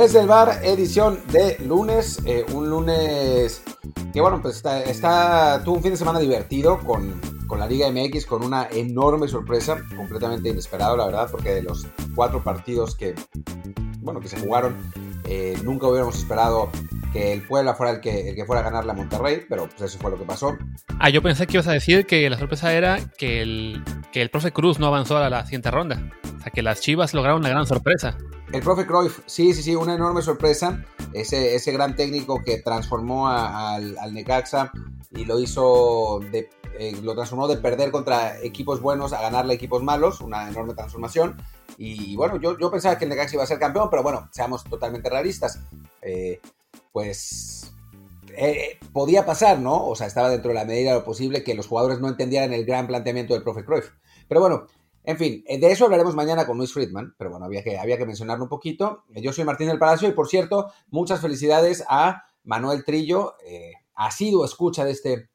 Desde el bar, edición de lunes, eh, un lunes que bueno, pues está, está, tuvo un fin de semana divertido con, con, la Liga MX, con una enorme sorpresa, completamente inesperado la verdad, porque de los cuatro partidos que, bueno, que se jugaron, eh, nunca hubiéramos esperado que el Puebla fuera el que, el que fuera a ganar la Monterrey, pero pues eso fue lo que pasó. Ah, yo pensé que ibas a decir que la sorpresa era que el, que el profe Cruz no avanzó a la siguiente ronda. O sea, que las Chivas lograron una gran sorpresa. El profe Cruyff, sí, sí, sí, una enorme sorpresa. Ese, ese gran técnico que transformó al, Necaxa y lo hizo, de, eh, lo transformó de perder contra equipos buenos a ganarle equipos malos, una enorme transformación. Y bueno, yo, yo pensaba que el Necaxa iba a ser campeón, pero bueno, seamos totalmente realistas. Eh, pues eh, podía pasar, ¿no? O sea, estaba dentro de la medida de lo posible que los jugadores no entendieran el gran planteamiento del profe Cruyff. Pero bueno, en fin, eh, de eso hablaremos mañana con Luis Friedman, pero bueno, había que, había que mencionarlo un poquito. Eh, yo soy Martín del Palacio y por cierto, muchas felicidades a Manuel Trillo, eh, sido escucha de este,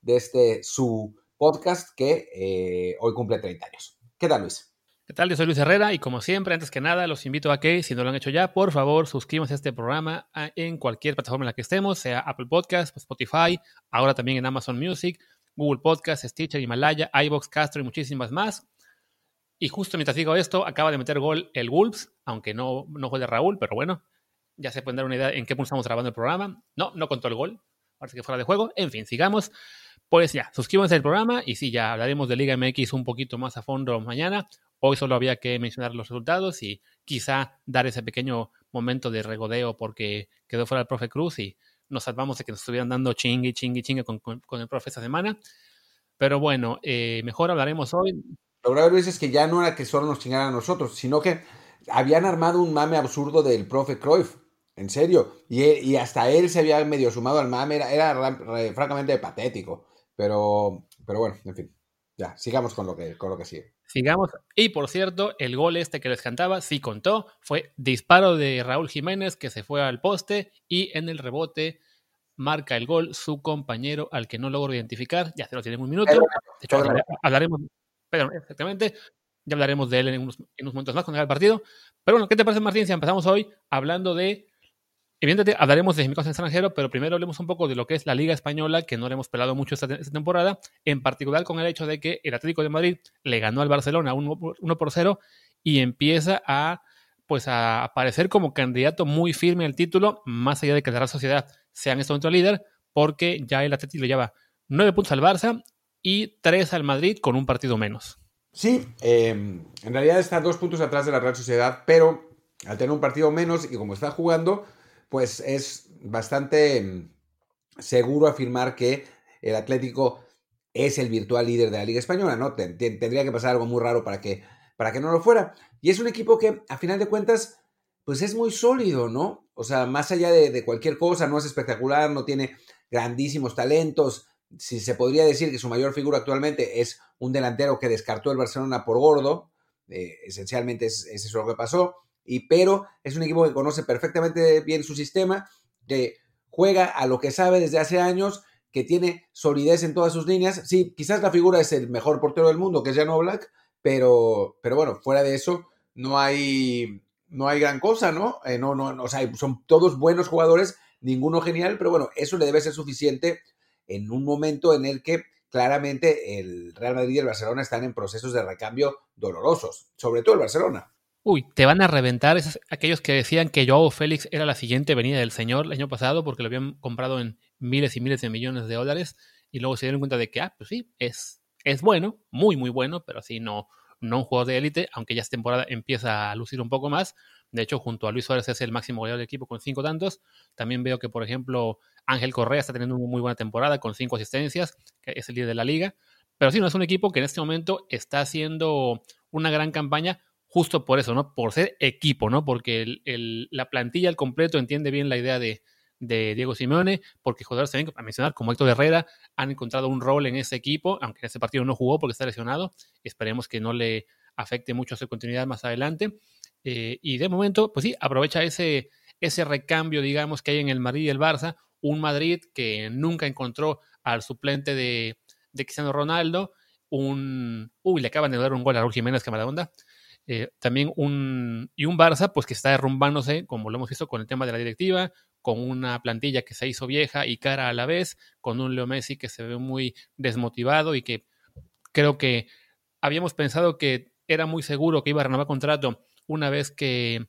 de este su podcast que eh, hoy cumple 30 años. ¿Qué tal, Luis? ¿Qué tal? Yo soy Luis Herrera y como siempre, antes que nada, los invito a que, si no lo han hecho ya, por favor, suscríbanse a este programa en cualquier plataforma en la que estemos, sea Apple Podcast, Spotify, ahora también en Amazon Music, Google Podcast, Stitcher, Himalaya, iBox, Castro y muchísimas más. Y justo mientras digo esto, acaba de meter gol el Wolves, aunque no, no fue de Raúl, pero bueno, ya se pueden dar una idea en qué punto estamos grabando el programa. No, no contó el gol, parece que fuera de juego. En fin, sigamos. Pues ya, suscríbanse al programa y sí, ya hablaremos de Liga MX un poquito más a fondo mañana. Hoy solo había que mencionar los resultados y quizá dar ese pequeño momento de regodeo porque quedó fuera el profe Cruz y nos salvamos de que nos estuvieran dando chingue, chingue, chingue con, con, el profe esta semana. Pero bueno, eh, mejor hablaremos hoy lo grave es que ya no era que solo nos chingaran a nosotros, sino que habían armado un mame absurdo del profe Cruyff. En serio. Y, hasta él se había medio sumado al mame. Era, era francamente patético. Pero, pero bueno, en fin. Ya, sigamos con lo que, con lo que sigue. Sigamos. Y por cierto, el gol este que les cantaba, sí contó, fue disparo de Raúl Jiménez que se fue al poste y en el rebote marca el gol su compañero al que no logro identificar. Ya se lo tiene un minuto. De hecho, hablaremos, exactamente, ya hablaremos de él en unos, momentos más cuando haga el partido. Pero bueno, ¿qué te parece, Martín, si empezamos hoy hablando de Evidentemente hablaremos de en extranjero, pero primero hablemos un poco de lo que es la Liga Española, que no le hemos pelado mucho esta, temporada, en particular con el hecho de que el Atlético de Madrid le ganó al Barcelona 1 por 0 y empieza a pues a aparecer como candidato muy firme al título, más allá de que la Real Sociedad sea en este momento líder, porque ya el Atlético le lleva 9 puntos al Barça y tres al Madrid con un partido menos. Sí, em, en realidad está dos puntos atrás de la Real Sociedad, pero al tener un partido menos y como está jugando, pues es bastante em, seguro afirmar que el Atlético es el virtual líder de la Liga Española, ¿no? Tendría que pasar algo muy raro para que, para que no lo fuera. Y es un equipo que, a final de cuentas, pues es muy sólido, ¿no? O sea, más allá de cualquier cosa, no es espectacular, no tiene grandísimos talentos, si se podría decir que su mayor figura actualmente es un delantero que descartó el Barcelona por gordo, eh, esencialmente es, eso lo que pasó, y, pero es un equipo que conoce perfectamente bien su sistema, que juega a lo que sabe desde hace años, que tiene solidez en todas sus líneas. Sí, quizás la figura es el mejor portero del mundo, que es Jan Black, pero, pero bueno, fuera de eso no hay, no hay gran cosa, ¿no? Eh, no, no, o sea, son todos buenos jugadores, ninguno genial, pero bueno, eso le debe ser suficiente en un momento en el que claramente el Real Madrid y el Barcelona están en procesos de recambio dolorosos, sobre todo el Barcelona. Uy, te van a reventar esos, aquellos que decían que Joao Félix era la siguiente venida del Señor el año pasado porque lo habían comprado en miles y miles de millones de dólares y luego se dieron cuenta de que, ah, pues sí, es, es bueno, muy, muy bueno, pero sí, no, no un jugador de élite, aunque ya esta temporada empieza a lucir un poco más. De hecho, junto a Luis Suárez es el máximo goleador del equipo con cinco tantos. También veo que, por ejemplo, Ángel Correa está teniendo una muy buena temporada con cinco asistencias, que es el líder de la liga. Pero sí, no es un equipo que en este momento está haciendo una gran campaña justo por eso, ¿no? Por ser equipo, ¿no? Porque la plantilla al completo entiende bien la idea de, Diego Simeone, porque jugadores también, a mencionar, como Héctor Herrera, han encontrado un rol en ese equipo, aunque en ese partido no jugó porque está lesionado. Esperemos que no le afecte mucho su continuidad más adelante. Eh, y de momento, pues sí, aprovecha ese, ese recambio, digamos, que hay en el Madrid y el Barça, un Madrid que nunca encontró al suplente de, Cristiano Ronaldo, un... Uy, le acaban de dar un gol a Raúl Jiménez, que eh, también un, y un Barça, pues que está derrumbándose, como lo hemos visto con el tema de la directiva, con una plantilla que se hizo vieja y cara a la vez, con un Leo Messi que se ve muy desmotivado y que creo que habíamos pensado que era muy seguro que iba a renovar contrato una vez que,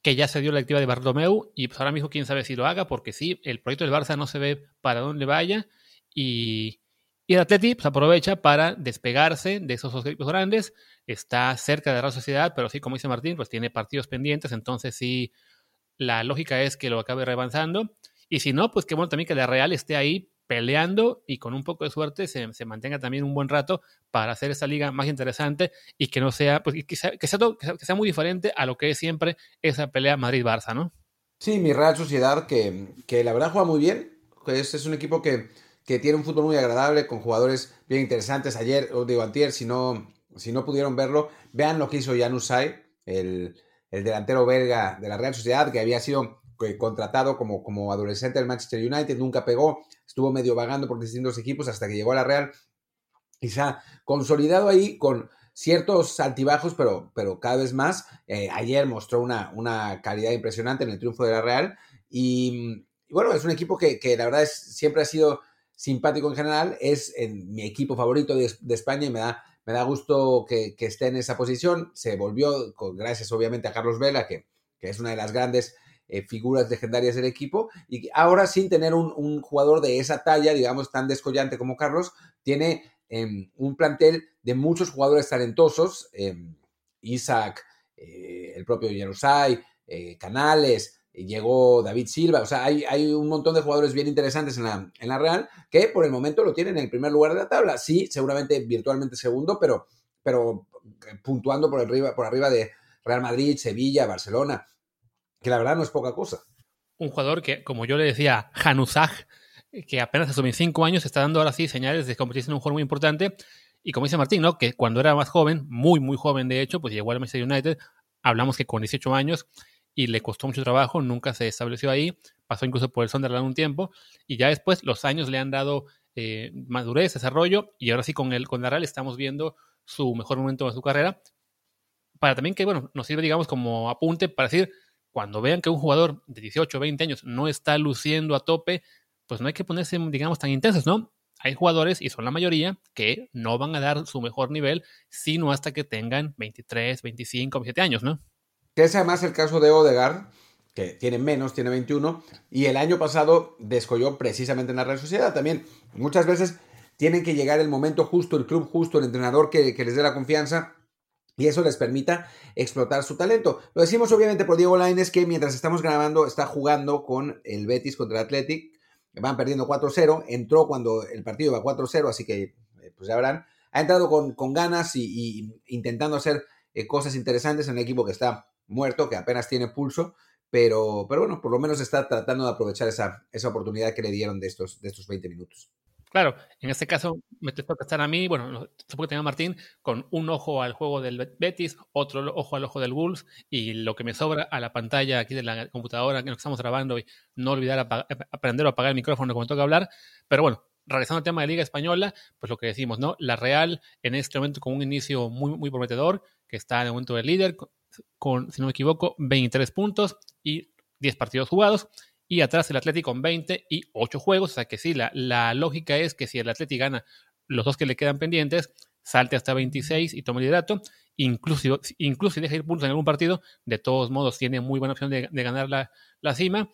que ya se dio la activa de Bartomeu y pues ahora mismo quién sabe si lo haga porque sí, el proyecto del Barça no se ve para dónde vaya y, y el Atleti pues, aprovecha para despegarse de esos dos equipos grandes, está cerca de la Sociedad, pero sí, como dice Martín, pues tiene partidos pendientes, entonces sí, la lógica es que lo acabe reavanzando y si no, pues qué bueno también que la Real esté ahí peleando y con un poco de suerte se, mantenga también un buen rato para hacer esta liga más interesante y que no sea, pues que sea, que sea, muy diferente a lo que es siempre esa pelea Madrid-Barça, ¿no? Sí, mi Real Sociedad que, que la verdad juega muy bien, es, es un equipo que, que, tiene un fútbol muy agradable, con jugadores bien interesantes. Ayer, digo antier, si no, si no pudieron verlo, vean lo que hizo Janusay, el, el delantero belga de la Real Sociedad, que había sido contratado como, como adolescente del Manchester United, nunca pegó, estuvo medio vagando por distintos equipos hasta que llegó a la Real y se ha consolidado ahí con ciertos altibajos, pero, pero cada vez más. Eh, ayer mostró una, una, calidad impresionante en el triunfo de la Real y, bueno, es un equipo que, la verdad es, siempre ha sido simpático en general, es en mi equipo favorito de, España y me da, me da gusto que, esté en esa posición. Se volvió, gracias obviamente a Carlos Vela, que, es una de las grandes eh, figuras legendarias del equipo y ahora sin tener un, jugador de esa talla, digamos, tan descollante como Carlos, tiene em, un plantel de muchos jugadores talentosos, em, Isaac, eh, el propio Janusay, eh, Canales, llegó David Silva, o sea, hay, hay, un montón de jugadores bien interesantes en la, en la Real que por el momento lo tienen en el primer lugar de la tabla, sí, seguramente virtualmente segundo, pero, pero puntuando por arriba, por arriba de Real Madrid, Sevilla, Barcelona que la verdad no es poca cosa. Un jugador que, como yo le decía, Januzaj, que apenas a sus 25 años está dando ahora sí señales de convertirse en un jugador muy importante. Y como dice Martín, ¿no? que cuando era más joven, muy, muy joven de hecho, pues llegó al Manchester United. Hablamos que con 18 años y le costó mucho trabajo, nunca se estableció ahí, pasó incluso por el Sunderland un tiempo y ya después los años le han dado eh, madurez, desarrollo y ahora sí con el con la Real estamos viendo su mejor momento de su carrera. Para también que, bueno, nos sirve, digamos, como apunte para decir, cuando vean que un jugador de 18 o 20 años no está luciendo a tope, pues no hay que ponerse, digamos, tan intensos, ¿no? Hay jugadores, y son la mayoría, que no van a dar su mejor nivel, sino hasta que tengan 23, 25, 27 años, ¿no? Que es además el caso de Odegaard, que tiene menos, tiene 21, y el año pasado descolló precisamente en la Real Sociedad también. Muchas veces tienen que llegar el momento justo, el club justo, el entrenador que, que les dé la confianza y eso les permita explotar su talento. Lo decimos obviamente por Diego Lainez que mientras estamos grabando está jugando con el Betis contra el Athletic, van perdiendo 4-0, entró cuando el partido iba 4-0, así que eh, pues ya verán, ha entrado con, con ganas y, intentando hacer eh, cosas interesantes en un equipo que está muerto, que apenas tiene pulso, pero, pero bueno, por lo menos está tratando de aprovechar esa, esa oportunidad que le dieron de estos, de estos 20 minutos. Claro, en este caso me toca estar a mí, bueno, supongo que tenga Martín, con un ojo al juego del Betis, otro ojo al ojo del Wolves y lo que me sobra a la pantalla aquí de la computadora en la que estamos grabando y no olvidar aprender a apagar el micrófono cuando toca hablar. Pero bueno, regresando al tema de Liga Española, pues lo que decimos, ¿no? La Real en este momento con un inicio muy, muy prometedor, que está en el momento del líder, con, si no me equivoco, 23 puntos y 10 partidos jugados y atrás el Atlético con 20 y 8 juegos. O sea que sí, la, la lógica es que si el Atlético gana los dos que le quedan pendientes, salte hasta 26 y tome el liderato. Incluso, incluso si deja ir puntos en algún partido, de todos modos tiene muy buena opción de, ganar la, la, cima.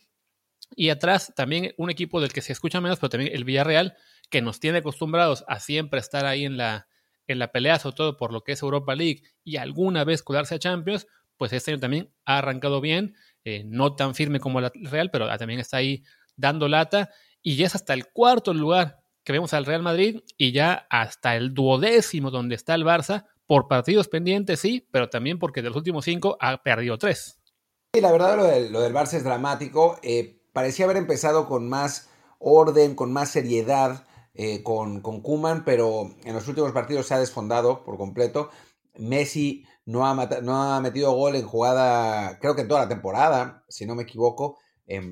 Y atrás también un equipo del que se escucha menos, pero también el Villarreal, que nos tiene acostumbrados a siempre estar ahí en la, en la pelea, sobre todo por lo que es Europa League y alguna vez colarse a Champions, pues este año también ha arrancado bien. Eh, no tan firme como la Real, pero también está ahí dando lata. Y ya es hasta el cuarto lugar que vemos al Real Madrid y ya hasta el duodécimo donde está el Barça, por partidos pendientes, sí, pero también porque de los últimos cinco ha perdido tres. Sí, la verdad lo del, Barça es dramático. Eh, parecía haber empezado con más orden, con más seriedad, eh, con, con Kuman, pero en los últimos partidos se ha desfondado por completo. Messi no ha, no ha metido gol en jugada, creo que en toda la temporada, si no me equivoco,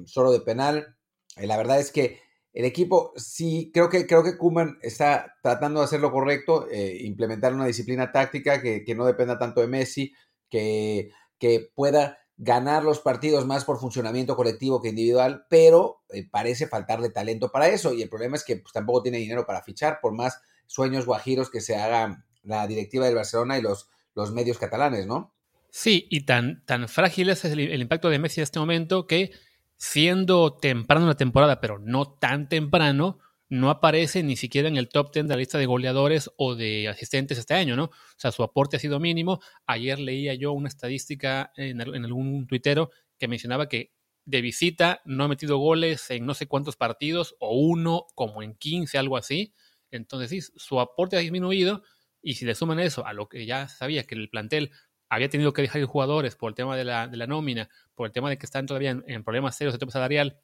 solo de penal. Eh, la verdad es que el equipo sí, creo que, creo que Kuman está tratando de hacer lo correcto, eh, implementar una disciplina táctica que, no dependa tanto de Messi, que, que pueda ganar los partidos más por funcionamiento colectivo que individual, pero eh, parece faltarle talento para eso. Y el problema es que pues, tampoco tiene dinero para fichar, por más sueños guajiros que se haga la directiva del Barcelona y los, los medios catalanes, ¿no? Sí, y tan, tan frágil es el, el, impacto de Messi en este momento que siendo temprano en la temporada, pero no tan temprano, no aparece ni siquiera en el top 10 de la lista de goleadores o de asistentes este año, ¿no? O sea, su aporte ha sido mínimo. Ayer leía yo una estadística en, algún tuitero que mencionaba que de visita no ha metido goles en no sé cuántos partidos, o uno como en 15, algo así. Entonces, sí, su aporte ha disminuido. Y si le suman eso a lo que ya sabía que el plantel había tenido que dejar ir jugadores por el tema de la, de nómina, por el tema de que están todavía en, problemas serios de tema salarial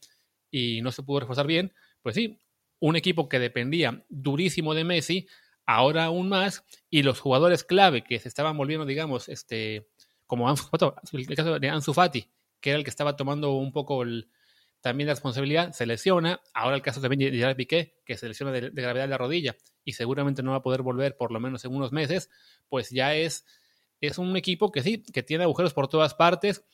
y no se pudo reforzar bien, pues sí, un equipo que dependía durísimo de Messi, ahora aún más, y los jugadores clave que se estaban volviendo, digamos, este, como Ansu, el caso de Ansu Fati, que era el que estaba tomando un poco también la responsabilidad, se lesiona, ahora el caso también de Gerard Piqué, que se lesiona de, de gravedad de la rodilla y seguramente no va a poder volver por lo menos en unos meses, pues ya es, es un equipo que sí, que tiene agujeros por todas partes,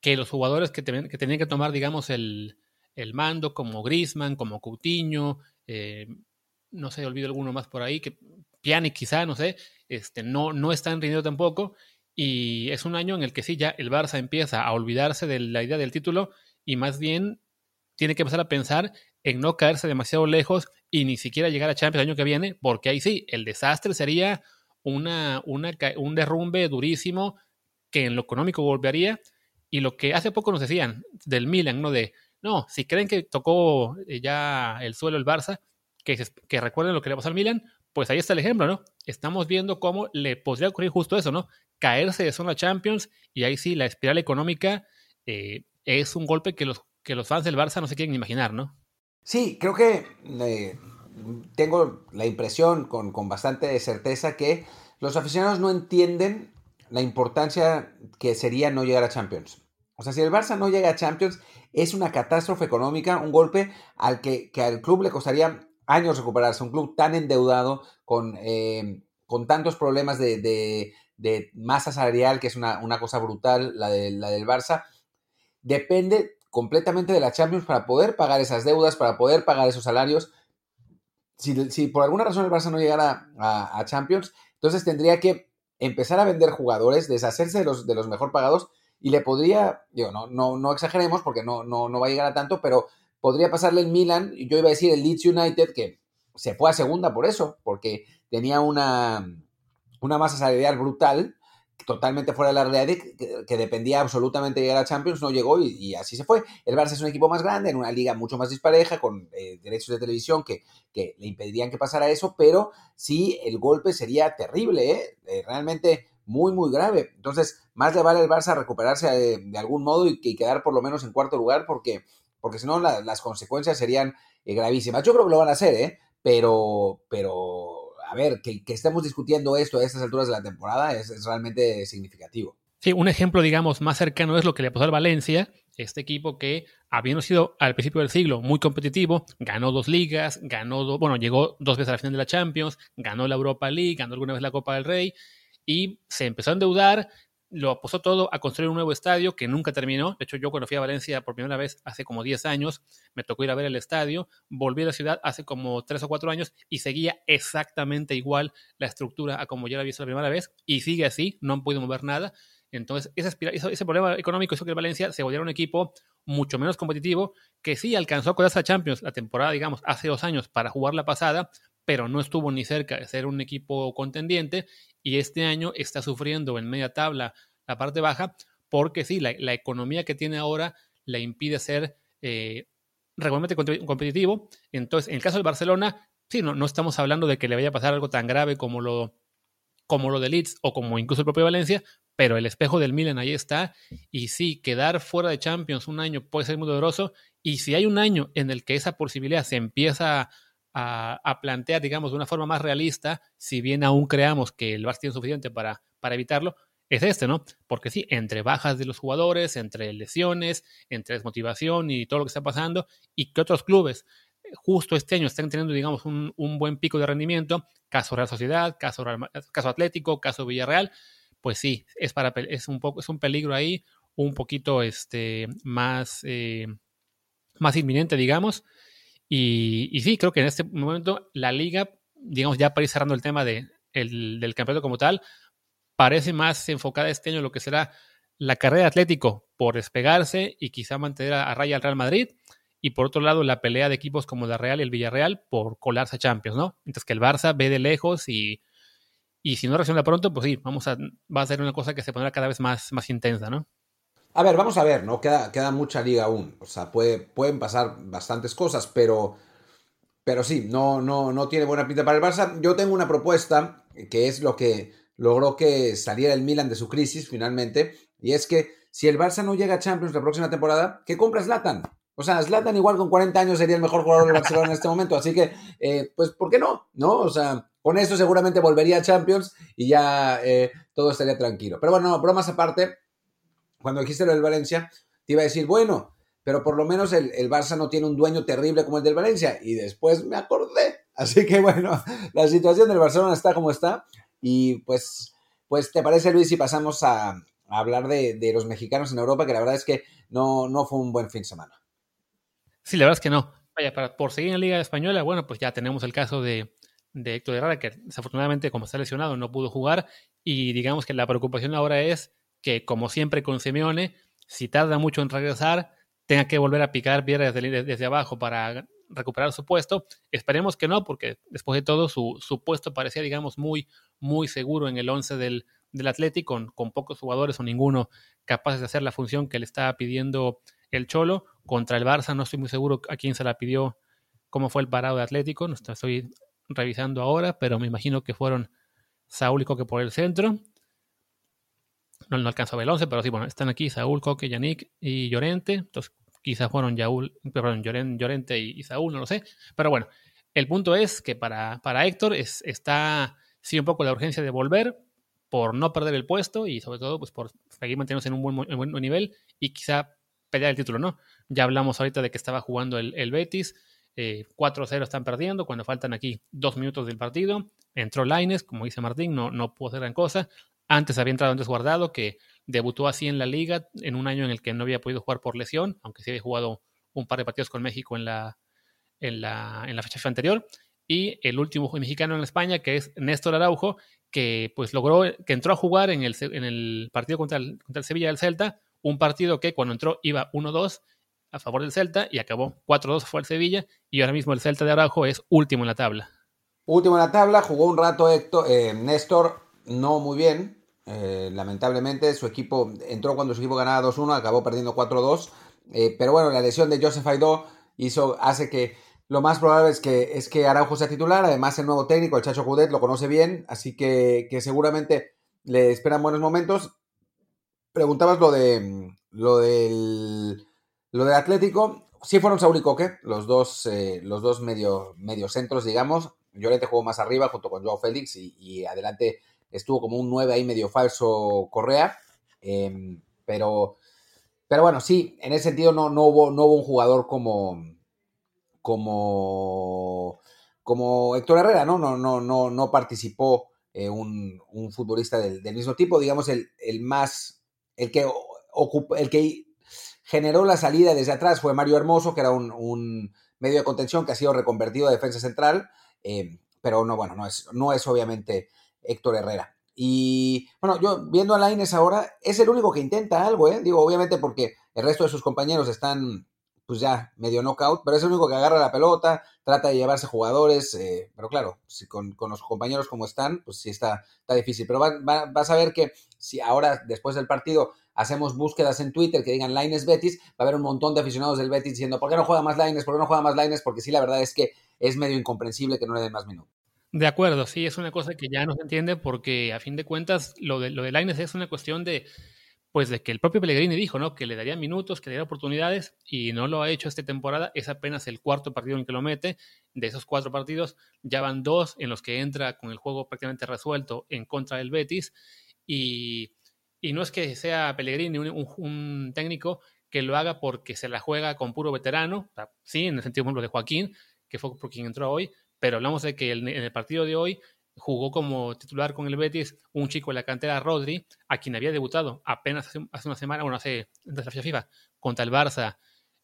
que los jugadores que, que tenían que tomar, digamos, el, el mando, como Grisman, como Coutinho, eh, no sé, olvido alguno más por ahí, que Piani quizá, no sé, este, no, no están rindiendo tampoco. Y es un año en el que sí, ya el Barça empieza a olvidarse de la idea del título y más bien tiene que empezar a pensar en no caerse demasiado lejos y ni siquiera llegar a Champions el año que viene, porque ahí sí, el desastre sería una, una, un derrumbe durísimo que en lo económico volvería. Y lo que hace poco nos decían del Milan, ¿no? De no, si creen que tocó eh, ya el suelo el Barça, que, recuerden lo que le pasó al Milan, pues ahí está el ejemplo, ¿no? Estamos viendo cómo le podría ocurrir justo eso, ¿no? Caerse de zona Champions y ahí sí la espiral económica eh, es un golpe que los, que los fans del Barça no se quieren imaginar, ¿no? Sí, creo que eh, tengo la impresión con, con bastante certeza que los aficionados no entienden la importancia que sería no llegar a Champions. O sea, si el Barça no llega a Champions, es una catástrofe económica, un golpe al que, al club le costaría años recuperarse. Un club tan endeudado, con, eh, con tantos problemas de, masa salarial, que es una, cosa brutal, la, de, la del Barça, depende completamente de la Champions para poder pagar esas deudas, para poder pagar esos salarios. Si, si por alguna razón el Barça no llegara a, a, Champions, entonces tendría que empezar a vender jugadores, deshacerse de los, de los mejor pagados y le podría, digo, no, no, no exageremos porque no, no, no va a llegar a tanto, pero podría pasarle el Milan, yo iba a decir el Leeds United, que se fue a segunda por eso, porque tenía una, una masa salarial brutal, totalmente fuera de la realidad, que, que, dependía absolutamente de llegar a Champions, no llegó y, y, así se fue. El Barça es un equipo más grande, en una liga mucho más dispareja, con eh, derechos de televisión que, que, le impedirían que pasara eso, pero sí, el golpe sería terrible, ¿eh? Eh, realmente muy, muy grave. Entonces, más le vale al Barça recuperarse de, de algún modo y, y, quedar por lo menos en cuarto lugar, porque, porque si no, la, las consecuencias serían eh, gravísimas. Yo creo que lo van a hacer, ¿eh? Pero, pero, a ver, que, que, estemos discutiendo esto a estas alturas de la temporada es, es realmente significativo. Sí, un ejemplo, digamos, más cercano es lo que le pasó al Valencia, este equipo que, habiendo sido al principio del siglo muy competitivo, ganó dos ligas, ganó, do, bueno, llegó dos veces a la final de la Champions, ganó la Europa League, ganó alguna vez la Copa del Rey, y se empezó a endeudar, lo apostó todo a construir un nuevo estadio que nunca terminó. De hecho, yo cuando fui a Valencia por primera vez hace como 10 años, me tocó ir a ver el estadio, volví a la ciudad hace como 3 o 4 años y seguía exactamente igual la estructura a como yo la había visto la primera vez y sigue así, no han podido mover nada. Entonces, ese, ese problema económico hizo que Valencia se volviera un equipo mucho menos competitivo, que sí alcanzó a colarse a Champions la temporada, digamos, hace dos años para jugar la pasada, pero no estuvo ni cerca de ser un equipo contendiente y este año está sufriendo en media tabla la parte baja porque sí, la, la economía que tiene ahora le impide ser eh, regularmente competitivo. Entonces, en el caso del Barcelona, sí, no, no estamos hablando de que le vaya a pasar algo tan grave como lo, como lo de Leeds o como incluso el propio Valencia, pero el espejo del Milan ahí está. Y sí, quedar fuera de Champions un año puede ser muy doloroso. Y si hay un año en el que esa posibilidad se empieza a a, plantear, digamos, de una forma más realista, si bien aún creamos que el Barça tiene suficiente para, para evitarlo, es este, ¿no? Porque sí, entre bajas de los jugadores, entre lesiones, entre desmotivación y todo lo que está pasando, y que otros clubes justo este año están teniendo, digamos, un, un buen pico de rendimiento, caso Real Sociedad, caso, caso Atlético, caso Villarreal, pues sí, es, para, es, un, poco, es un peligro ahí, un poquito este, más, eh, más inminente, digamos. Y, sí, creo que en este momento la liga, digamos, ya para ir cerrando el tema de, el, del campeonato como tal, parece más enfocada este año en lo que será la carrera de Atlético por despegarse y quizá mantener a, raya al Real Madrid. Y por otro lado, la pelea de equipos como la Real y el Villarreal por colarse a Champions, ¿no? Mientras que el Barça ve de lejos y, y si no reacciona pronto, pues sí, vamos a, va a ser una cosa que se pondrá cada vez más, más intensa, ¿no? A ver, vamos a ver, ¿no? Queda, queda mucha liga aún. O sea, puede, pueden pasar bastantes cosas, pero, pero sí, no, no, no tiene buena pinta para el Barça. Yo tengo una propuesta que es lo que logró que saliera el Milan de su crisis finalmente, y es que si el Barça no llega a Champions la próxima temporada, ¿qué compra Zlatan? O sea, Zlatan igual con 40 años sería el mejor jugador del Barcelona en este momento, así que, eh, pues, ¿por qué no? ¿No? O sea, con eso seguramente volvería a Champions y ya eh, todo estaría tranquilo. Pero bueno, bromas aparte, cuando dijiste lo del Valencia, te iba a decir, bueno, pero por lo menos el, el, Barça no tiene un dueño terrible como el del Valencia. Y después me acordé. Así que bueno, la situación del Barcelona está como está. Y pues, pues ¿te parece, Luis, si pasamos a, a hablar de, de, los mexicanos en Europa? Que la verdad es que no, no fue un buen fin de semana. Sí, la verdad es que no. Vaya, para, por seguir en la Liga Española, bueno, pues ya tenemos el caso de, de Héctor Herrera, que desafortunadamente, como está lesionado, no pudo jugar. Y digamos que la preocupación ahora es que, como siempre con Simeone, si tarda mucho en regresar, tenga que volver a picar piedras desde, abajo para recuperar su puesto. Esperemos que no, porque después de todo su, su puesto parecía, digamos, muy, muy seguro en el 11 del, del Atlético, con, con, pocos jugadores o ninguno capaces de hacer la función que le estaba pidiendo el Cholo. Contra el Barça no estoy muy seguro a quién se la pidió, cómo fue el parado de Atlético, no estoy revisando ahora, pero me imagino que fueron Saúl y Coque por el centro no, no alcanzo a el 11, pero sí, bueno, están aquí Saúl, Coque, Yannick y Llorente. Entonces, quizás fueron Yaúl, perdón, Llorente y, y, Saúl, no lo sé. Pero bueno, el punto es que para, para Héctor es, está, sí, un poco la urgencia de volver por no perder el puesto y sobre todo pues por seguir manteniéndose en un buen, en buen nivel y quizá pelear el título, ¿no? Ya hablamos ahorita de que estaba jugando el, el Betis, eh, 4-0 están perdiendo cuando faltan aquí dos minutos del partido. Entró Laines, como dice Martín, no, no pudo hacer gran cosa. Antes había entrado Andrés Guardado, que debutó así en la liga en un año en el que no había podido jugar por lesión, aunque sí había jugado un par de partidos con México en la, en la, en la fecha anterior. Y el último mexicano en España, que es Néstor Araujo, que pues logró, que entró a jugar en el, en el partido contra el, contra el Sevilla del Celta, un partido que cuando entró iba 1-2 a favor del Celta y acabó 4-2 fue el Sevilla y ahora mismo el Celta de Araujo es último en la tabla. Último en la tabla, jugó un rato Héctor, eh, Néstor, no muy bien, eh, lamentablemente, su equipo entró cuando su equipo ganaba 2-1, acabó perdiendo 4-2. Eh, pero bueno, la lesión de Joseph Aidó hizo, hace que lo más probable es que, es que Araujo sea titular. Además, el nuevo técnico, el Chacho Cudet, lo conoce bien, así que, que seguramente le esperan buenos momentos. Preguntabas lo de lo del lo del Atlético. Sí fueron Saúl y Coque, los dos, eh, los dos medio, medio centros, digamos. Llorente jugó más arriba junto con Joao Félix y, y adelante estuvo como un 9 ahí medio falso Correa, eh, pero, pero bueno, sí, en ese sentido no, no, hubo, no hubo un jugador como, como, como Héctor Herrera, ¿no? No, no, no, no participó eh, un, un, futbolista del, mismo tipo, digamos, el, el más, el que, ocupa, el que generó la salida desde atrás fue Mario Hermoso, que era un, un medio de contención que ha sido reconvertido a defensa central, eh, pero no, bueno, no es, no es obviamente Héctor Herrera. Y bueno, yo viendo a Laines ahora, es el único que intenta algo, ¿eh? Digo, obviamente porque el resto de sus compañeros están, pues ya medio knockout, pero es el único que agarra la pelota, trata de llevarse jugadores, eh, pero claro, si con, con, los compañeros como están, pues sí está, está difícil. Pero va, va, vas a ver que si ahora, después del partido, hacemos búsquedas en Twitter que digan Laines Betis, va a haber un montón de aficionados del Betis diciendo, ¿por qué no juega más Laines? ¿Por qué no juega más Laines? Porque sí, la verdad es que es medio incomprensible que no le den más minutos. De acuerdo, sí, es una cosa que ya no se entiende porque a fin de cuentas lo de, lo de Lainez es una cuestión de, pues de que el propio Pellegrini dijo, ¿no? Que le daría minutos, que le daría oportunidades y no lo ha hecho esta temporada. Es apenas el cuarto partido en que lo mete. De esos cuatro partidos ya van dos en los que entra con el juego prácticamente resuelto en contra del Betis y, y no es que sea Pellegrini un, técnico que lo haga porque se la juega con puro veterano, sí, en el sentido, de Joaquín, que fue por quien entró hoy, pero hablamos de que en el partido de hoy jugó como titular con el Betis un chico de la cantera, Rodri, a quien había debutado apenas hace, una semana, bueno, hace desde la FIFA, contra el Barça,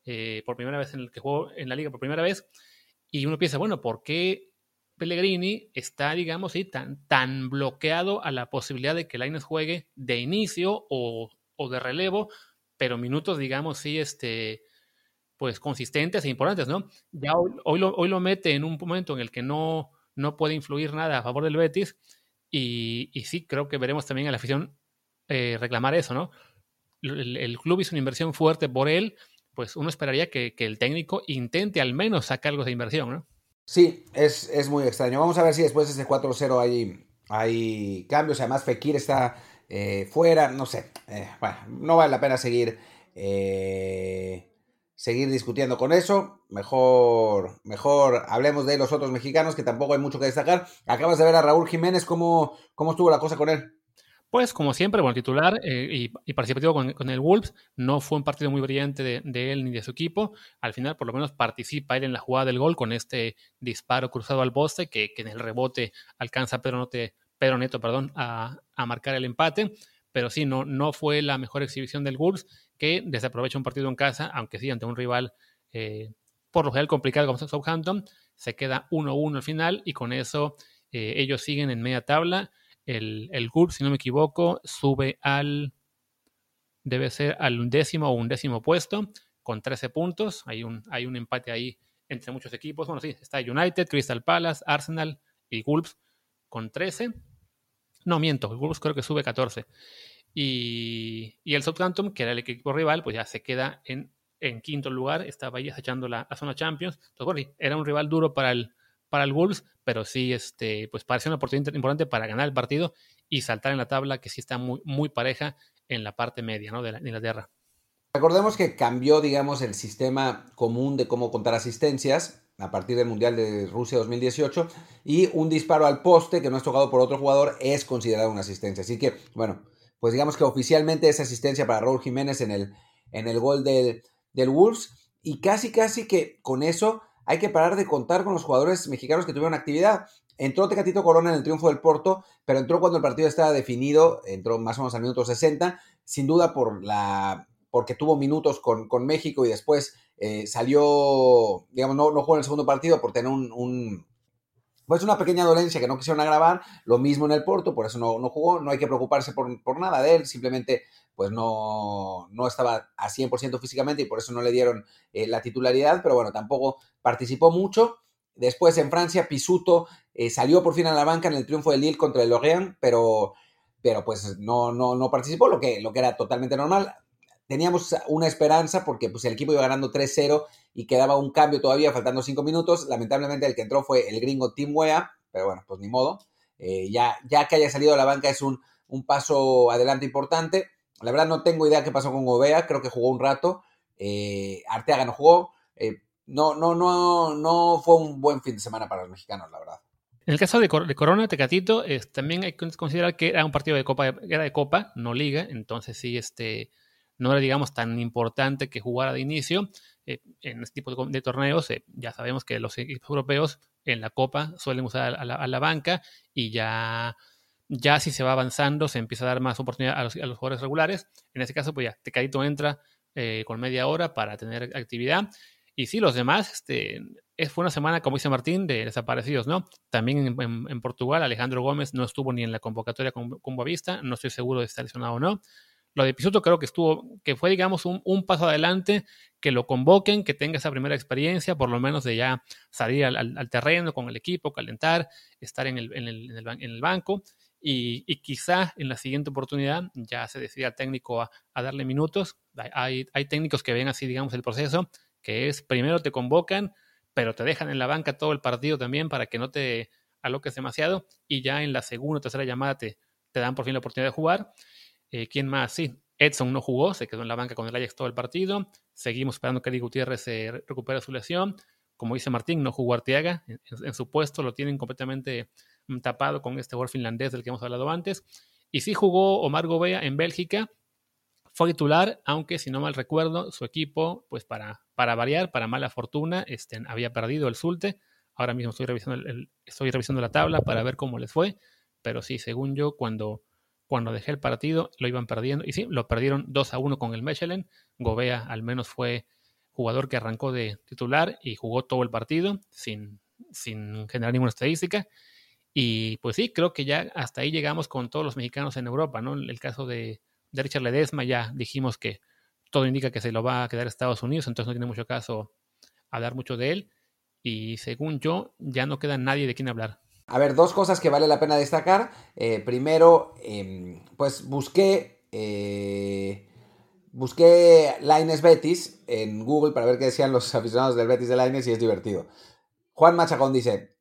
eh, por primera vez en el que jugó en la liga por primera vez. Y uno piensa, bueno, ¿por qué Pellegrini está, digamos, sí, tan, tan bloqueado a la posibilidad de que Lainez juegue de inicio o, o, de relevo, pero minutos, digamos, sí, este, pues consistentes e importantes, ¿no? Ya hoy, hoy, lo, hoy lo mete en un momento en el que no, no puede influir nada a favor del Betis y, y sí, creo que veremos también a la afición eh, reclamar eso, ¿no? El, club hizo una inversión fuerte por él, pues uno esperaría que, que el técnico intente al menos sacar algo de inversión, ¿no? Sí, es, es muy extraño. Vamos a ver si después de ese 4-0 hay, hay cambios. Además, Fekir está eh, fuera. No sé. Eh, bueno, no vale la pena seguir, seguir discutiendo con eso. Mejor, mejor hablemos de los otros mexicanos, que tampoco hay mucho que destacar. Acabas de ver a Raúl Jiménez. ¿Cómo, cómo estuvo la cosa con él? Pues como siempre, bueno, titular eh, y, participativo con, el Wolves, no fue un partido muy brillante de, él ni de su equipo. Al final, por lo menos, participa él en la jugada del gol con este disparo cruzado al poste que, en el rebote alcanza Pedro, Note, Pedro Neto perdón, a, a, marcar el empate. Pero sí, no, no fue la mejor exhibición del Wolves, que desaprovecha un partido en casa, aunque sí ante un rival eh, por lo general complicado como Southampton. Se queda 1-1 al final y con eso eh, ellos siguen en media tabla el, el si no me equivoco, sube al, debe ser al undécimo o undécimo puesto con 13 puntos. Hay un, hay un empate ahí entre muchos equipos. Bueno, sí, está United, Crystal Palace, Arsenal y Wolves con 13. No, miento, el Wolves creo que sube 14. Y, y, el Southampton, que era el equipo rival, pues ya se queda en, quinto lugar, estaba ahí acechando la, zona Champions. Entonces, era un rival duro para el, para el Wolves, pero sí, este, pues parece una oportunidad importante para ganar el partido y saltar en la tabla que sí está muy, muy pareja en la parte media ¿no? de, la, de Inglaterra. Recordemos que cambió, digamos, el sistema común de cómo contar asistencias a partir del Mundial de Rusia 2018 y un disparo al poste que no es tocado por otro jugador es considerado una asistencia. Así que, bueno, pues digamos que oficialmente es asistencia para Raúl Jiménez en el, en el gol del, del Wolves y casi, casi que con eso hay que parar de contar con los jugadores mexicanos que tuvieron actividad. Entró Tecatito Corona en el triunfo del Porto, pero entró cuando el partido estaba definido, entró más o menos al minuto 60, sin duda por la porque tuvo minutos con, con México y después eh, salió, digamos, no, no, jugó en el segundo partido por tener un, un, pues una pequeña dolencia que no quisieron agravar, lo mismo en el Porto, por eso no, no jugó, no hay que preocuparse por, por, nada de él, simplemente pues no, no estaba a 100% físicamente y por eso no le dieron eh, la titularidad, pero bueno, tampoco participó mucho. Después en Francia, Pisuto eh, salió por fin a la banca en el triunfo del Lille contra el Lorient, pero, pero pues no, no, no participó, lo que, lo que era totalmente normal. Teníamos una esperanza porque pues, el equipo iba ganando 3-0 y quedaba un cambio todavía, faltando 5 minutos. Lamentablemente el que entró fue el gringo Tim Wea, pero bueno, pues ni modo. Eh, ya, ya que haya salido a la banca es un, un paso adelante importante. La verdad no tengo idea qué pasó con Gobea, creo que jugó un rato. Eh, Arteaga no jugó. Eh, no, no, no, no fue un buen fin de semana para los mexicanos, la verdad. En el caso de, de Corona, Tecatito, también hay que considerar que era un partido de Copa, era de Copa, no Liga, entonces sí, este, no era, digamos, tan importante que jugara de inicio. Eh, en este tipo de, torneos, eh, ya sabemos que los equipos europeos en la Copa suelen usar a la, banca y ya ya si se va avanzando, se empieza a dar más oportunidad a los, jugadores regulares. En este caso, pues ya, Tecadito entra eh, con media hora para tener actividad. Y sí, los demás, este, fue una semana, como dice Martín, de desaparecidos, ¿no? También en, Portugal, Alejandro Gómez no estuvo ni en la convocatoria con, con Boavista, no estoy seguro de estar lesionado o no. Lo de Pisuto creo que estuvo, que fue, digamos, un, paso adelante, que lo convoquen, que tenga esa primera experiencia, por lo menos de ya salir al, al, al terreno con el equipo, calentar, estar en el, banco y, y, quizá en la siguiente oportunidad ya se decida el técnico a, darle minutos. Hay, hay técnicos que ven así, digamos, el proceso, que es primero te convocan, pero te dejan en la banca todo el partido también para que no te aloques demasiado y ya en la segunda o tercera llamada te dan por fin la oportunidad de jugar. Eh, ¿Quién más? Sí, Edson no jugó, se quedó en la banca con el Ajax todo el partido. Seguimos esperando que Eric Gutiérrez se recupere su lesión. Como dice Martín, no jugó Arteaga en, su puesto, lo tienen completamente tapado con este jugador finlandés del que hemos hablado antes. Y sí jugó Omar Gobea en Bélgica, fue titular, aunque si no mal recuerdo, su equipo, pues para, para variar, para mala fortuna, este, había perdido el Zulte, Ahora mismo estoy revisando, estoy revisando la tabla para ver cómo les fue, pero sí, según yo, cuando, cuando dejé el partido lo iban perdiendo, y sí, lo perdieron 2 a 1 con el Mechelen. Gobea al menos fue jugador que arrancó de titular y jugó todo el partido sin, sin generar ninguna estadística. Y pues sí, creo que ya hasta ahí llegamos con todos los mexicanos en Europa, ¿no? El caso de, de Richard Ledesma, ya dijimos que todo indica que se lo va a quedar Estados Unidos, entonces no tiene mucho caso hablar mucho de él. Y según yo, ya no queda nadie de quien hablar. A ver, dos cosas que vale la pena destacar. Eh, primero, em, pues busqué. Eh, busqué Lines Betis en Google para ver qué decían los aficionados del Betis de Lines y es divertido. Juan Machacón dice,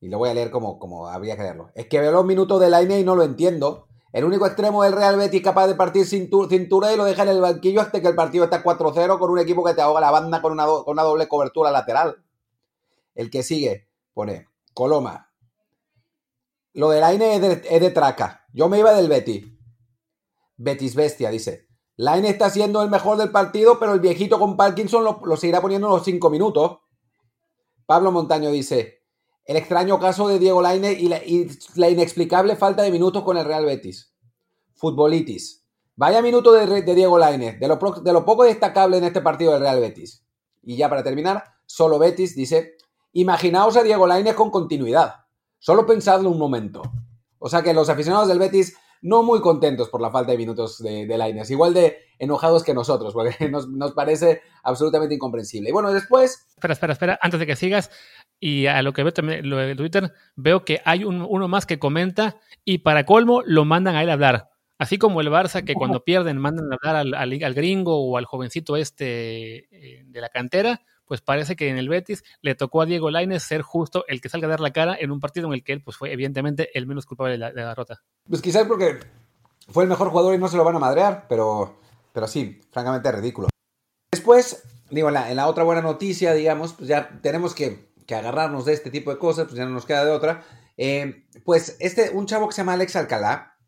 y lo voy a leer como, como habría que leerlo. Es que veo los minutos de Line y no lo entiendo. El único extremo del Real Betis capaz de partir cintura y lo deja en el banquillo hasta que el partido está 4-0 con un equipo que te ahoga la banda con una, con una doble cobertura lateral. El que sigue pone Coloma. Lo del Aine es de, traca. Yo me iba del Betis. Betis Bestia, dice. Laine está siendo el mejor del partido, pero el viejito con Parkinson lo, seguirá poniendo en los 5 minutos. Pablo Montaño dice: El extraño caso de Diego Laine y la, inexplicable falta de minutos con el Real Betis. Futbolitis. Vaya minuto de, Diego Laine, de lo, de lo poco destacable en este partido del Real Betis. Y ya para terminar, solo Betis dice: Imaginaos a Diego Lainez con continuidad. Solo pensadlo un momento. O sea que los aficionados del Betis no muy contentos por la falta de minutos de, de igual de enojados que nosotros, porque nos, parece absolutamente incomprensible. Y bueno, después... Espera, espera, espera, antes de que sigas, y a lo que veo también lo de Twitter, veo que hay uno más que comenta y para colmo lo mandan a él a hablar. Así como el Barça que cuando pierden mandan a hablar al, al gringo o al jovencito este eh, de la cantera, pues parece que en el Betis le tocó a Diego Lainez ser justo el que salga a dar la cara en un partido en el que él pues, fue evidentemente el menos culpable de la, derrota. Pues quizás porque fue el mejor jugador y no se lo van a madrear, pero, pero sí, francamente ridículo. Después, digo, en la, otra buena noticia, digamos, pues ya tenemos que, agarrarnos de este tipo de cosas, pues ya no nos queda de otra. Eh, pues este, un chavo que se llama Alex Alcalá,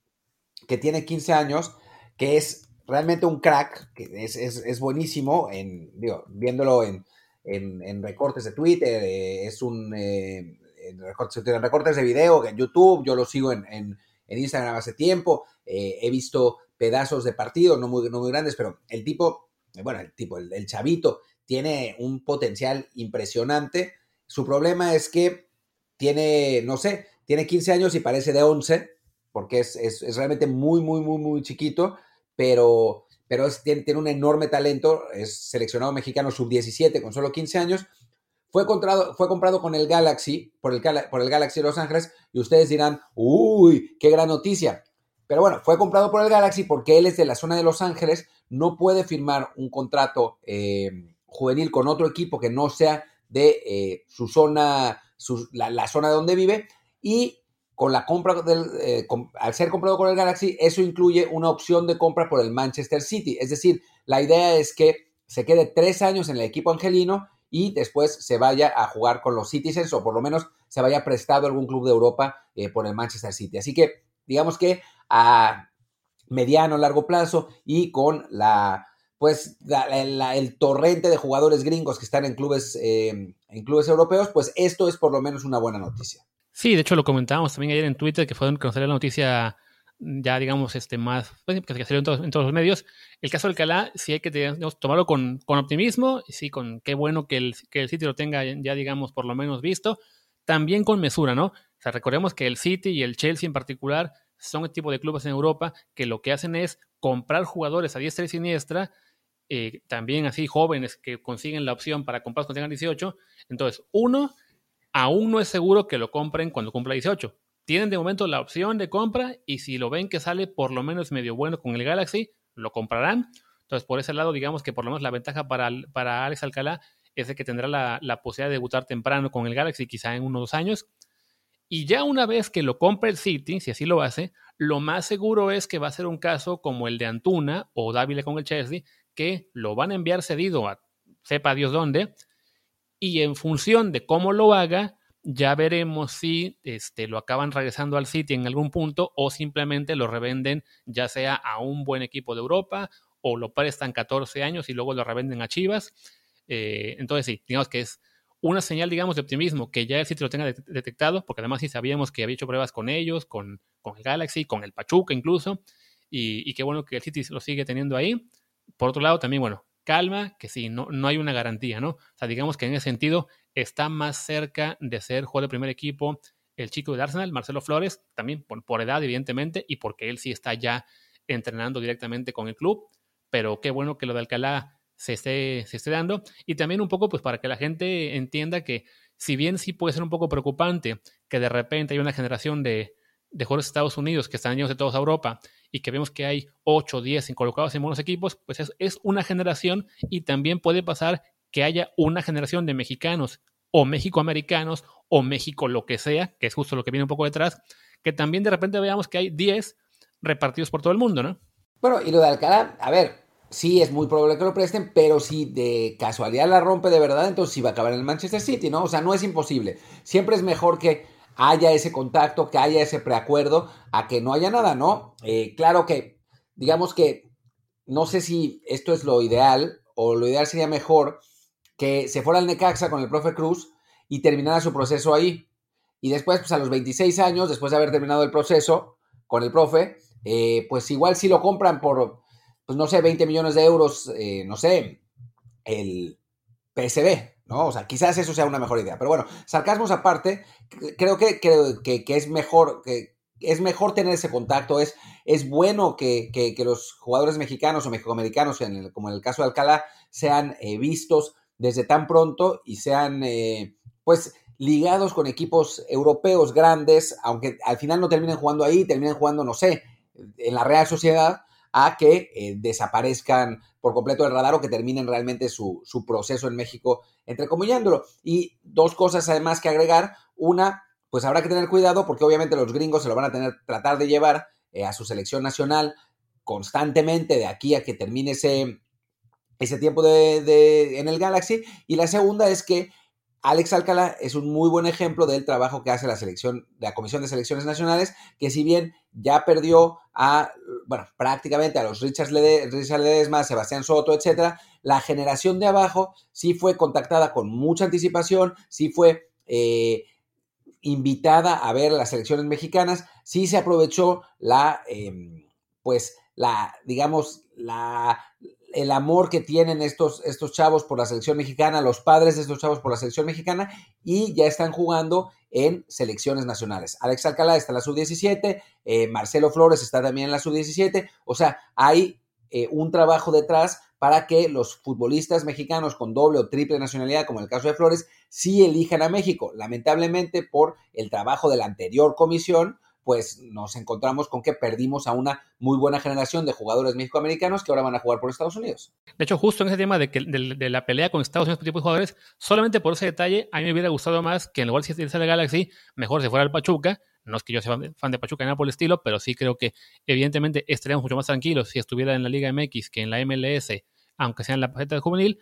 que tiene 15 años, que es realmente un crack, que es, es buenísimo, en, digo, viéndolo en, en, recortes de Twitter, eh, es un eh, en recortes, de video en YouTube, yo lo sigo en, en, Instagram hace tiempo, eh, he visto pedazos de partidos, no muy, no muy grandes, pero el tipo, bueno, el tipo, el, chavito, tiene un potencial impresionante. Su problema es que tiene, no sé, tiene 15 años y parece de 11, porque es, es, es realmente muy, muy, muy, muy chiquito, pero pero tiene, un enorme talento, es seleccionado mexicano sub-17 con solo 15 años. Fue comprado, fue comprado con el Galaxy, por el, por el Galaxy de Los Ángeles, y ustedes dirán, uy, qué gran noticia. Pero bueno, fue comprado por el Galaxy porque él es de la zona de Los Ángeles, no puede firmar un contrato eh, juvenil con otro equipo que no sea de eh, su zona, la, la, zona donde vive, y con la compra del, eh, al ser comprado con el Galaxy, eso incluye una opción de compra por el Manchester City. Es decir, la idea es que se quede tres años en el equipo angelino y después se vaya a jugar con los Citizens o por lo menos se vaya prestado a algún club de Europa eh, por el Manchester City. Así que digamos que a mediano, largo plazo y con la pues el torrente de jugadores gringos que están en clubes, eh, en clubes europeos, pues esto es por lo menos una buena noticia. Sí, de hecho lo comentábamos también ayer en Twitter, que fue donde conocer la noticia ya digamos este más pues, que salió en todos, los medios. El caso del Calá sí hay que tomarlo con, con, optimismo, sí, con qué bueno que el, que el City lo tenga ya digamos por lo menos visto, también con mesura, ¿no? O sea, recordemos que el City y el Chelsea en particular son el tipo de clubes en Europa que lo que hacen es comprar jugadores a diestra y siniestra, eh, también así jóvenes que consiguen la opción para comprar cuando tengan 18. Entonces, uno, aún no es seguro que lo compren cuando cumpla 18. Tienen de momento la opción de compra y si lo ven que sale por lo menos medio bueno con el Galaxy, lo comprarán. Entonces, por ese lado, digamos que por lo menos la ventaja para, para Alex Alcalá es de que tendrá la, la, posibilidad de debutar temprano con el Galaxy, quizá en uno o dos años. Y ya una vez que lo compre el City, si así lo hace, lo más seguro es que va a ser un caso como el de Antuna o Dávila con el Chelsea, que lo van a enviar cedido a sepa Dios dónde, y en función de cómo lo haga, ya veremos si este, lo acaban regresando al City en algún punto o simplemente lo revenden ya sea a un buen equipo de Europa o lo prestan 14 años y luego lo revenden a Chivas. Eh, entonces sí, digamos que es una señal, digamos, de optimismo que ya el sitio lo tenga detectado, porque además sí sabíamos que había hecho pruebas con ellos, con, con el Galaxy, con el Pachuca incluso, y, y qué bueno que el City lo sigue teniendo ahí. Por otro lado, también, bueno, calma, que sí, no, no hay una garantía, ¿no? O sea, digamos que en ese sentido está más cerca de ser jugador de primer equipo el chico del Arsenal, Marcelo Flores, también por, por, edad, evidentemente, y porque él sí está ya entrenando directamente con el club, pero qué bueno que lo de Alcalá se esté, se esté dando, y también un poco pues para que la gente entienda que si bien sí puede ser un poco preocupante que de repente hay una generación de, de jugadores de Estados Unidos que están de todos a Europa y que vemos que hay 8 o 10 colocados en buenos equipos, pues es, es una generación y también puede pasar que haya una generación de mexicanos o mexicoamericanos o México lo que sea, que es justo lo que viene un poco detrás, que también de repente veamos que hay 10 repartidos por todo el mundo, ¿no? Bueno, y lo de Alcalá, a ver, sí es muy probable que lo presten, pero si de casualidad la rompe de verdad, entonces sí va a acabar en el Manchester City, ¿no? O sea, no es imposible. Siempre es mejor que haya ese contacto, que haya ese preacuerdo, a que no haya nada, ¿no? Eh, claro que, digamos que, no sé si esto es lo ideal, o lo ideal sería mejor que se fuera al Necaxa con el profe Cruz y terminara su proceso ahí. Y después, pues a los 26 años, después de haber terminado el proceso con el profe, eh, pues igual si lo compran por, pues no sé, 20 millones de euros, eh, no sé, el PSB, ¿no? O sea, quizás eso sea una mejor idea. Pero bueno, sarcasmos aparte, creo que, que, que es mejor, que es mejor tener ese contacto, es, es bueno que, los jugadores mexicanos o mexicoamericanos, en como en el caso de Alcalá, sean eh, vistos desde tan pronto y sean, eh, pues, ligados con equipos europeos grandes, aunque al final no terminen jugando ahí, terminen jugando, no sé, en la Real Sociedad, a que eh, desaparezcan por completo del radar o que terminen realmente su, proceso en México, entrecomillándolo. Y dos cosas además que agregar. Una, pues habrá que tener cuidado porque obviamente los gringos se lo van a tener, tratar de llevar eh, a su selección nacional constantemente de aquí a que termine ese, ese tiempo de, en el Galaxy. Y la segunda es que Alex Alcalá es un muy buen ejemplo del trabajo que hace la selección, la Comisión de Selecciones Nacionales, que si bien ya perdió a, bueno, prácticamente a los Richard, Ledesma, Sebastián Soto, etcétera, la generación de abajo sí fue contactada con mucha anticipación, sí fue eh, invitada a ver las selecciones mexicanas, sí se aprovechó la, em, pues, la, digamos, la, el amor que tienen estos, estos chavos por la selección mexicana, los padres de estos chavos por la selección mexicana, y ya están jugando en selecciones nacionales. Alex Alcalá está en la sub-17, eh, Marcelo Flores está también en la sub-17, o sea, hay eh, un trabajo detrás para que los futbolistas mexicanos con doble o triple nacionalidad, como el caso de Flores, sí elijan a México. Lamentablemente, por el trabajo de la anterior comisión, pues nos encontramos con que perdimos a una muy buena generación de jugadores mexicoamericanos que ahora van a jugar por Estados Unidos. De hecho, justo en ese tema de, que, la pelea con Estados Unidos por tipo de jugadores, solamente por ese detalle, a mí me hubiera gustado más que en lugar de irse al Galaxy, mejor se fuera al Pachuca. No es que yo sea fan de Pachuca ni nada por el estilo, pero sí creo que evidentemente estaríamos mucho más tranquilos si estuviera en la Liga MX que en la MLS, aunque sea en la de juvenil.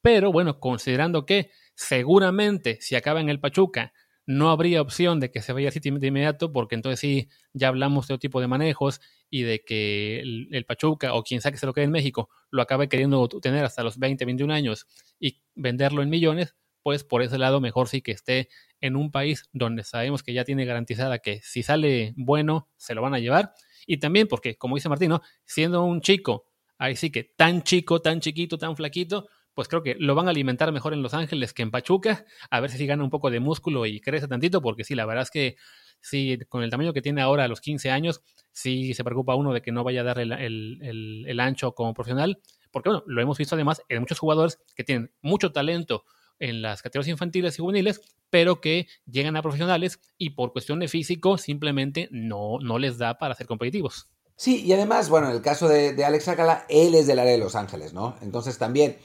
Pero bueno, considerando que seguramente si acaba en el Pachuca no habría opción de que se vaya así de inmediato, porque entonces sí, ya hablamos de otro tipo de manejos y de que el, Pachuca o quien sea que se lo quede en México lo acabe queriendo tener hasta los 20, 21 años y venderlo en millones, pues por ese lado mejor sí que esté en un país donde sabemos que ya tiene garantizada que si sale bueno, se lo van a llevar. Y también porque, como dice Martín, siendo un chico, ahí sí que tan chico, tan chiquito, tan flaquito, pues creo que lo van a alimentar mejor en Los Ángeles que en Pachuca, a ver si gana un poco de músculo y crece tantito, porque sí, la verdad es que sí, con el tamaño que tiene ahora a los 15 años, sí se preocupa uno de que no vaya a dar el, ancho como profesional, porque bueno, lo hemos visto además en muchos jugadores que tienen mucho talento en las categorías infantiles y juveniles, pero que llegan a profesionales y por cuestión de físico simplemente no, no les da para ser competitivos. Sí, y además, bueno, en el caso de, de Alex Acala, él es del área de Los Ángeles, ¿no? Entonces también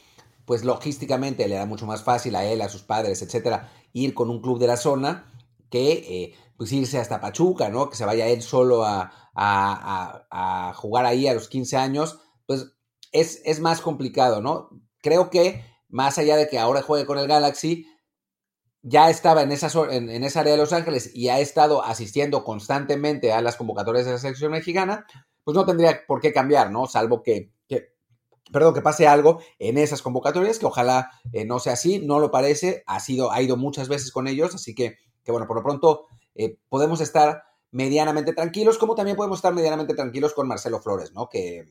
pues logísticamente le da mucho más fácil a él, a sus padres, etcétera, ir con un club de la zona que eh, pues irse hasta Pachuca, ¿no? Que se vaya él solo a, jugar ahí a los 15 años, pues es, es, más complicado, ¿no? Creo que más allá de que ahora juegue con el Galaxy, ya estaba en esa, en, en esa área de Los Ángeles y ha estado asistiendo constantemente a las convocatorias de la selección mexicana, pues no tendría por qué cambiar, ¿no? Salvo que perdón, que pase algo en esas convocatorias, que ojalá eh, no sea así, no lo parece, ha, sido, ha ido muchas veces con ellos, así que, que bueno, por lo pronto eh, podemos estar medianamente tranquilos, como también podemos estar medianamente tranquilos con Marcelo Flores, ¿no? Que,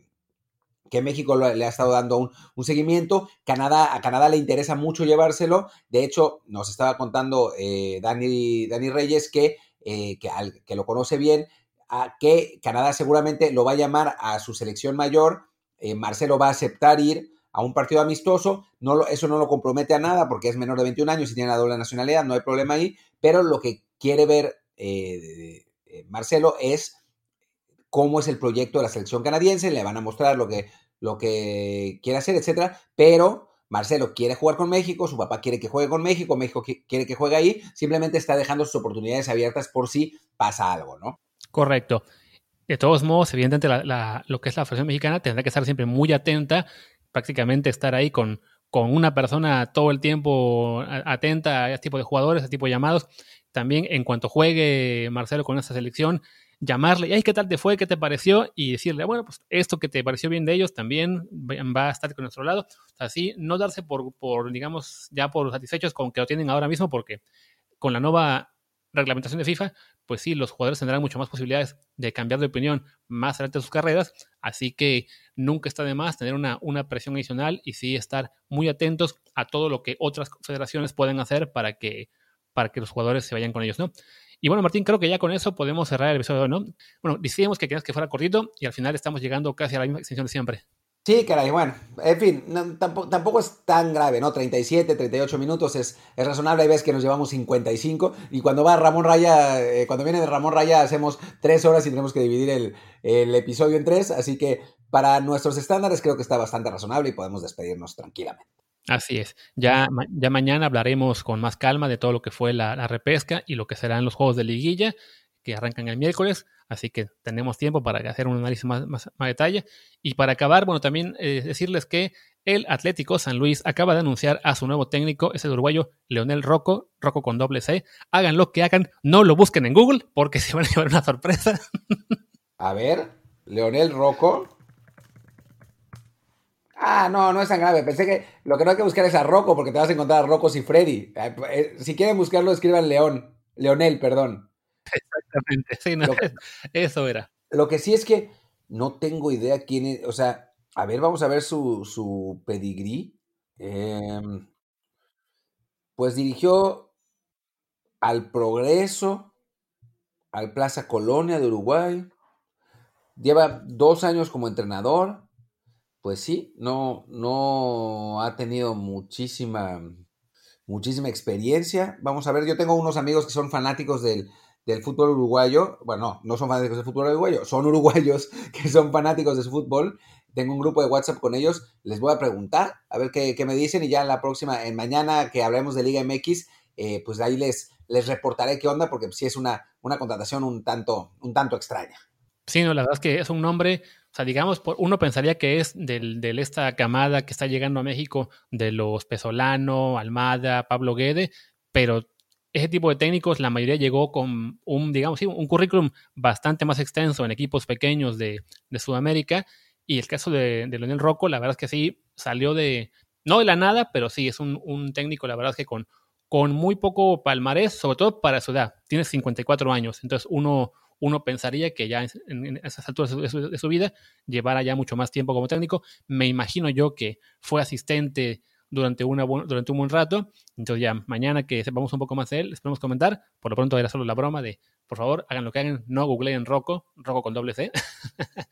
que México le ha estado dando un, seguimiento. Canadá, a Canadá le interesa mucho llevárselo. De hecho, nos estaba contando eh, Dani, Dani, Reyes que, que, que, lo conoce bien, a que Canadá seguramente lo va a llamar a su selección mayor eh, Marcelo va a aceptar ir a un partido amistoso, no eso no lo compromete a nada porque es menor de 21 años y tiene la doble nacionalidad, no hay problema ahí, pero lo que quiere ver eh, eh, Marcelo es cómo es el proyecto de la selección canadiense, le van a mostrar lo que, lo que quiere hacer, etcétera, pero Marcelo quiere jugar con México, su papá quiere que juegue con México, México quiere que juegue ahí, simplemente está dejando sus oportunidades abiertas por si pasa algo, ¿no? Correcto. De todos modos, evidentemente, lo que es la Federación Mexicana tendrá que estar siempre muy atenta, prácticamente estar ahí con, con una persona todo el tiempo atenta a este tipo de jugadores, a este tipo de llamados. También, en cuanto juegue Marcelo con esta selección, llamarle, ay, ¿qué tal te fue? ¿Qué te pareció? Y decirle, bueno, pues esto que te pareció bien de ellos también va a estar con nuestro lado. Así, no darse por, por, digamos, ya por satisfechos con que lo tienen ahora mismo, porque con la nueva reglamentación de FIFA, pues sí, los jugadores tendrán mucho más posibilidades de cambiar de opinión más adelante de sus carreras, así que nunca está de más tener una, una presión adicional y sí estar muy atentos a todo lo que otras federaciones pueden hacer para que, para que los jugadores se vayan con ellos, ¿no? Y bueno, Martín, creo que ya con eso podemos cerrar el episodio, ¿no? Bueno, decíamos que querías que fuera cortito y al final estamos llegando casi a la misma extensión de siempre. Sí, caray, bueno, en fin, tampoco, es tan grave, ¿no? 37, 38 minutos es, es razonable, hay veces que nos llevamos 55 y cuando va Ramón Raya, eh, cuando viene de Ramón Raya hacemos tres horas y tenemos que dividir el, el, episodio en tres, así que para nuestros estándares creo que está bastante razonable y podemos despedirnos tranquilamente. Así es, ya, ya mañana hablaremos con más calma de todo lo que fue la, la repesca y lo que serán los juegos de liguilla que arrancan el miércoles, así que tenemos tiempo para hacer un análisis más, más, detalle. Y para acabar, bueno, también eh, decirles que el Atlético San Luis acaba de anunciar a su nuevo técnico, es el uruguayo Leonel Rocco, Rocco con doble C. Hagan lo que hagan, no lo busquen en Google porque se van a llevar una sorpresa. a ver, Leonel Rocco. Ah, no, no es tan grave. Pensé que lo que no hay que buscar es a Rocco porque te vas a encontrar a Rocco y Freddy. Eh, si quieren buscarlo, escriban León. Leonel, perdón. Exactamente, sí, no, eso era. Lo que sí es que no tengo idea quién es, o sea, a ver, vamos a ver su, su pedigrí. Em, pues dirigió al Progreso, al Plaza Colonia de Uruguay. Lleva dos años como entrenador. Pues sí, no, no ha tenido muchísima, muchísima experiencia. Vamos a ver, yo tengo unos amigos que son fanáticos del, del fútbol uruguayo, bueno, no son fanáticos del fútbol uruguayo, son uruguayos que son fanáticos de su fútbol. Tengo un grupo de WhatsApp con ellos, les voy a preguntar, a ver qué, me dicen y ya en la próxima, en mañana que hablemos de Liga MX, eh, pues ahí les, les reportaré qué onda, porque sí es una, una contratación un tanto, un tanto extraña. Sí, no, la verdad es que es un nombre, o sea, digamos, uno pensaría que es del, de esta camada que está llegando a México de los Pesolano, Almada, Pablo Guede, pero ese tipo de técnicos, la mayoría llegó con un, digamos, un currículum bastante más extenso en equipos pequeños de, Sudamérica. Y el caso de, de, Leonel Rocco, la verdad es que sí, salió de, no de la nada, pero sí, es un, técnico, la verdad es que con, con muy poco palmarés, sobre todo para su edad. Tiene 54 años, entonces uno, uno pensaría que ya en, esas alturas de su, de su, vida llevara ya mucho más tiempo como técnico. Me imagino yo que fue asistente durante, una durante un buen rato. Entonces ya mañana que sepamos un poco más de él, les podemos comentar. Por lo pronto era solo la broma de, por favor, hagan lo que hagan, no googleen Rocco, Rocco con doble C.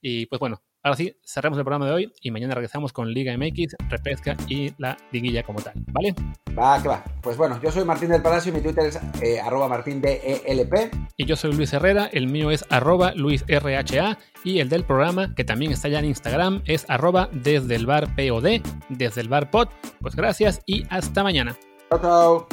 y pues bueno, ahora sí, cerramos el programa de hoy y mañana regresamos con Liga MX, Repesca y la liguilla como tal, ¿vale? Va, que va. Pues bueno, yo soy Martín del Palacio y mi Twitter es eh, arroba martindelp. Y yo soy Luis Herrera, el mío es arroba luisrha y el del programa, que también está ya en Instagram, es arroba desde el bar POD, desde el bar pod. Pues gracias y hasta mañana. Chao, chao.